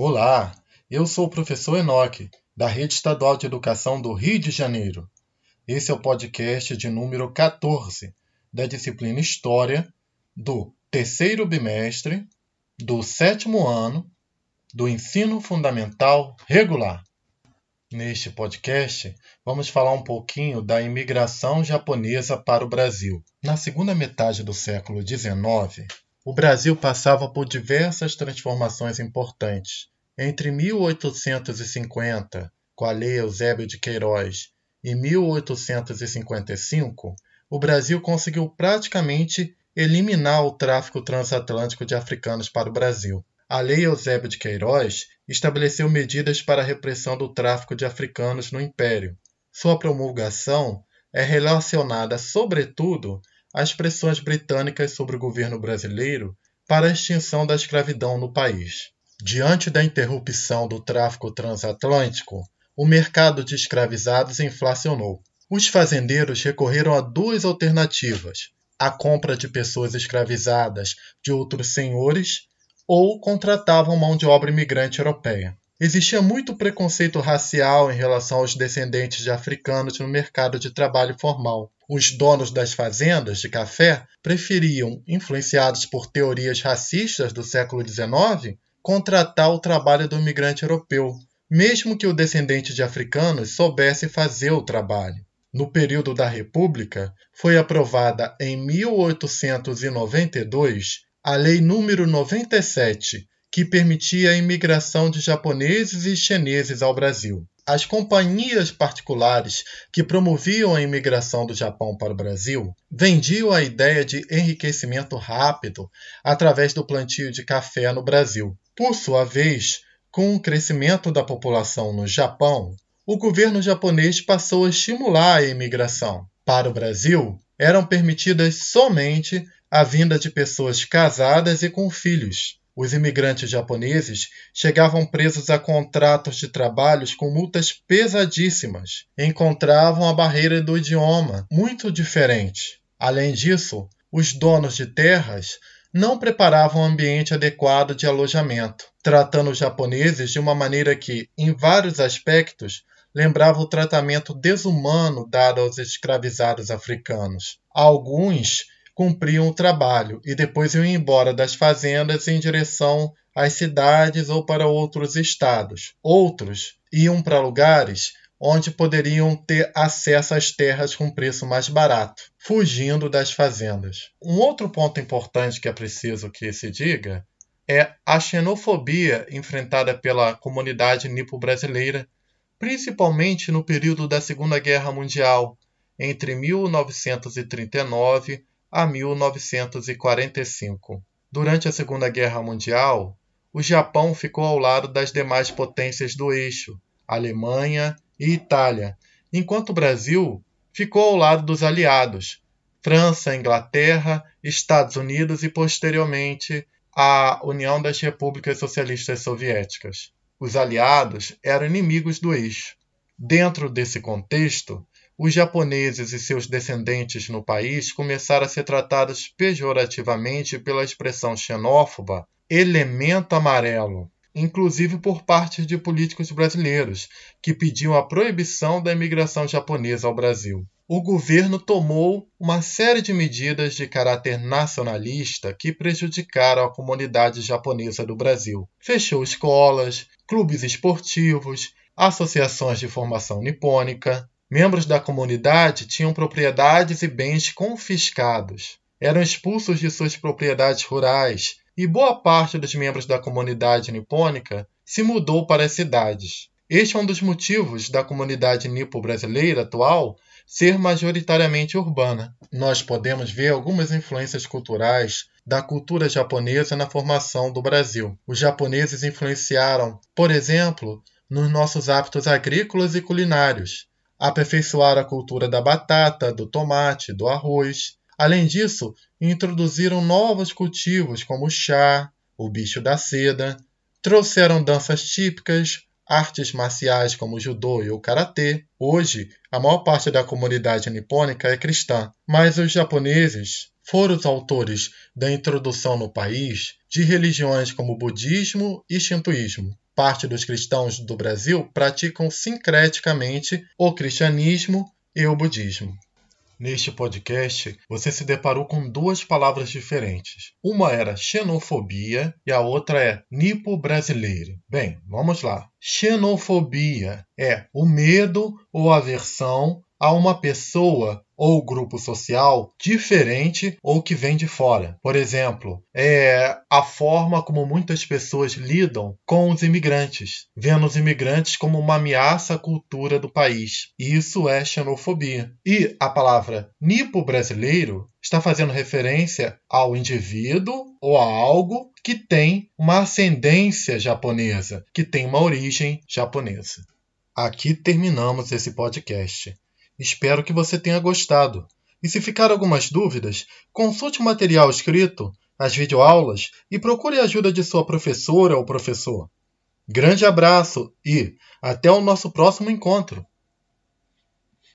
Olá, eu sou o professor Enoque, da Rede Estadual de Educação do Rio de Janeiro. Esse é o podcast de número 14 da disciplina História do terceiro bimestre do sétimo ano do ensino fundamental regular. Neste podcast, vamos falar um pouquinho da imigração japonesa para o Brasil. Na segunda metade do século XIX, o Brasil passava por diversas transformações importantes. Entre 1850, com a Lei Eusébio de Queiroz, e 1855, o Brasil conseguiu praticamente eliminar o tráfico transatlântico de africanos para o Brasil. A Lei Eusébio de Queiroz estabeleceu medidas para a repressão do tráfico de africanos no Império. Sua promulgação é relacionada, sobretudo, às pressões britânicas sobre o governo brasileiro para a extinção da escravidão no país. Diante da interrupção do tráfico transatlântico, o mercado de escravizados inflacionou. Os fazendeiros recorreram a duas alternativas: a compra de pessoas escravizadas de outros senhores ou contratavam mão de obra imigrante europeia. Existia muito preconceito racial em relação aos descendentes de africanos no mercado de trabalho formal. Os donos das fazendas de café preferiam, influenciados por teorias racistas do século XIX, contratar o trabalho do imigrante europeu, mesmo que o descendente de africanos soubesse fazer o trabalho. No período da República, foi aprovada em 1892 a Lei número 97, que permitia a imigração de japoneses e chineses ao Brasil. As companhias particulares que promoviam a imigração do Japão para o Brasil vendiam a ideia de enriquecimento rápido através do plantio de café no Brasil. Por sua vez, com o crescimento da população no Japão, o governo japonês passou a estimular a imigração. Para o Brasil, eram permitidas somente a vinda de pessoas casadas e com filhos. Os imigrantes japoneses chegavam presos a contratos de trabalhos com multas pesadíssimas. Encontravam a barreira do idioma muito diferente. Além disso, os donos de terras não preparavam um ambiente adequado de alojamento, tratando os japoneses de uma maneira que, em vários aspectos, lembrava o tratamento desumano dado aos escravizados africanos. Alguns cumpriam o trabalho e depois iam embora das fazendas em direção às cidades ou para outros estados. Outros iam para lugares onde poderiam ter acesso às terras com preço mais barato, fugindo das fazendas. Um outro ponto importante que é preciso que se diga é a xenofobia enfrentada pela comunidade nipo-brasileira, principalmente no período da Segunda Guerra Mundial, entre 1939 a 1945. Durante a Segunda Guerra Mundial, o Japão ficou ao lado das demais potências do eixo, Alemanha e Itália, enquanto o Brasil ficou ao lado dos aliados, França, Inglaterra, Estados Unidos e, posteriormente, a União das Repúblicas Socialistas Soviéticas. Os aliados eram inimigos do eixo. Dentro desse contexto, os japoneses e seus descendentes no país começaram a ser tratados pejorativamente pela expressão xenófoba elemento amarelo, inclusive por parte de políticos brasileiros, que pediam a proibição da imigração japonesa ao Brasil. O governo tomou uma série de medidas de caráter nacionalista que prejudicaram a comunidade japonesa do Brasil. Fechou escolas, clubes esportivos, associações de formação nipônica, Membros da comunidade tinham propriedades e bens confiscados, eram expulsos de suas propriedades rurais e boa parte dos membros da comunidade nipônica se mudou para as cidades. Este é um dos motivos da comunidade nipo-brasileira atual ser majoritariamente urbana. Nós podemos ver algumas influências culturais da cultura japonesa na formação do Brasil. Os japoneses influenciaram, por exemplo, nos nossos hábitos agrícolas e culinários, aperfeiçoaram a cultura da batata, do tomate, do arroz. Além disso, introduziram novos cultivos como o chá, o bicho da seda, trouxeram danças típicas, artes marciais como o judô e o karatê. Hoje, a maior parte da comunidade nipônica é cristã, mas os japoneses foram os autores da introdução no país de religiões como budismo e shintoísmo. Parte dos cristãos do Brasil praticam sincreticamente o cristianismo e o budismo. Neste podcast, você se deparou com duas palavras diferentes. Uma era xenofobia e a outra é nipo brasileiro. Bem, vamos lá. Xenofobia é o medo ou aversão a uma pessoa ou grupo social diferente ou que vem de fora. Por exemplo, é a forma como muitas pessoas lidam com os imigrantes, vendo os imigrantes como uma ameaça à cultura do país. Isso é xenofobia. E a palavra nipo brasileiro está fazendo referência ao indivíduo ou a algo que tem uma ascendência japonesa, que tem uma origem japonesa. Aqui terminamos esse podcast. Espero que você tenha gostado. E se ficar algumas dúvidas, consulte o material escrito, as videoaulas e procure a ajuda de sua professora ou professor. Grande abraço e até o nosso próximo encontro!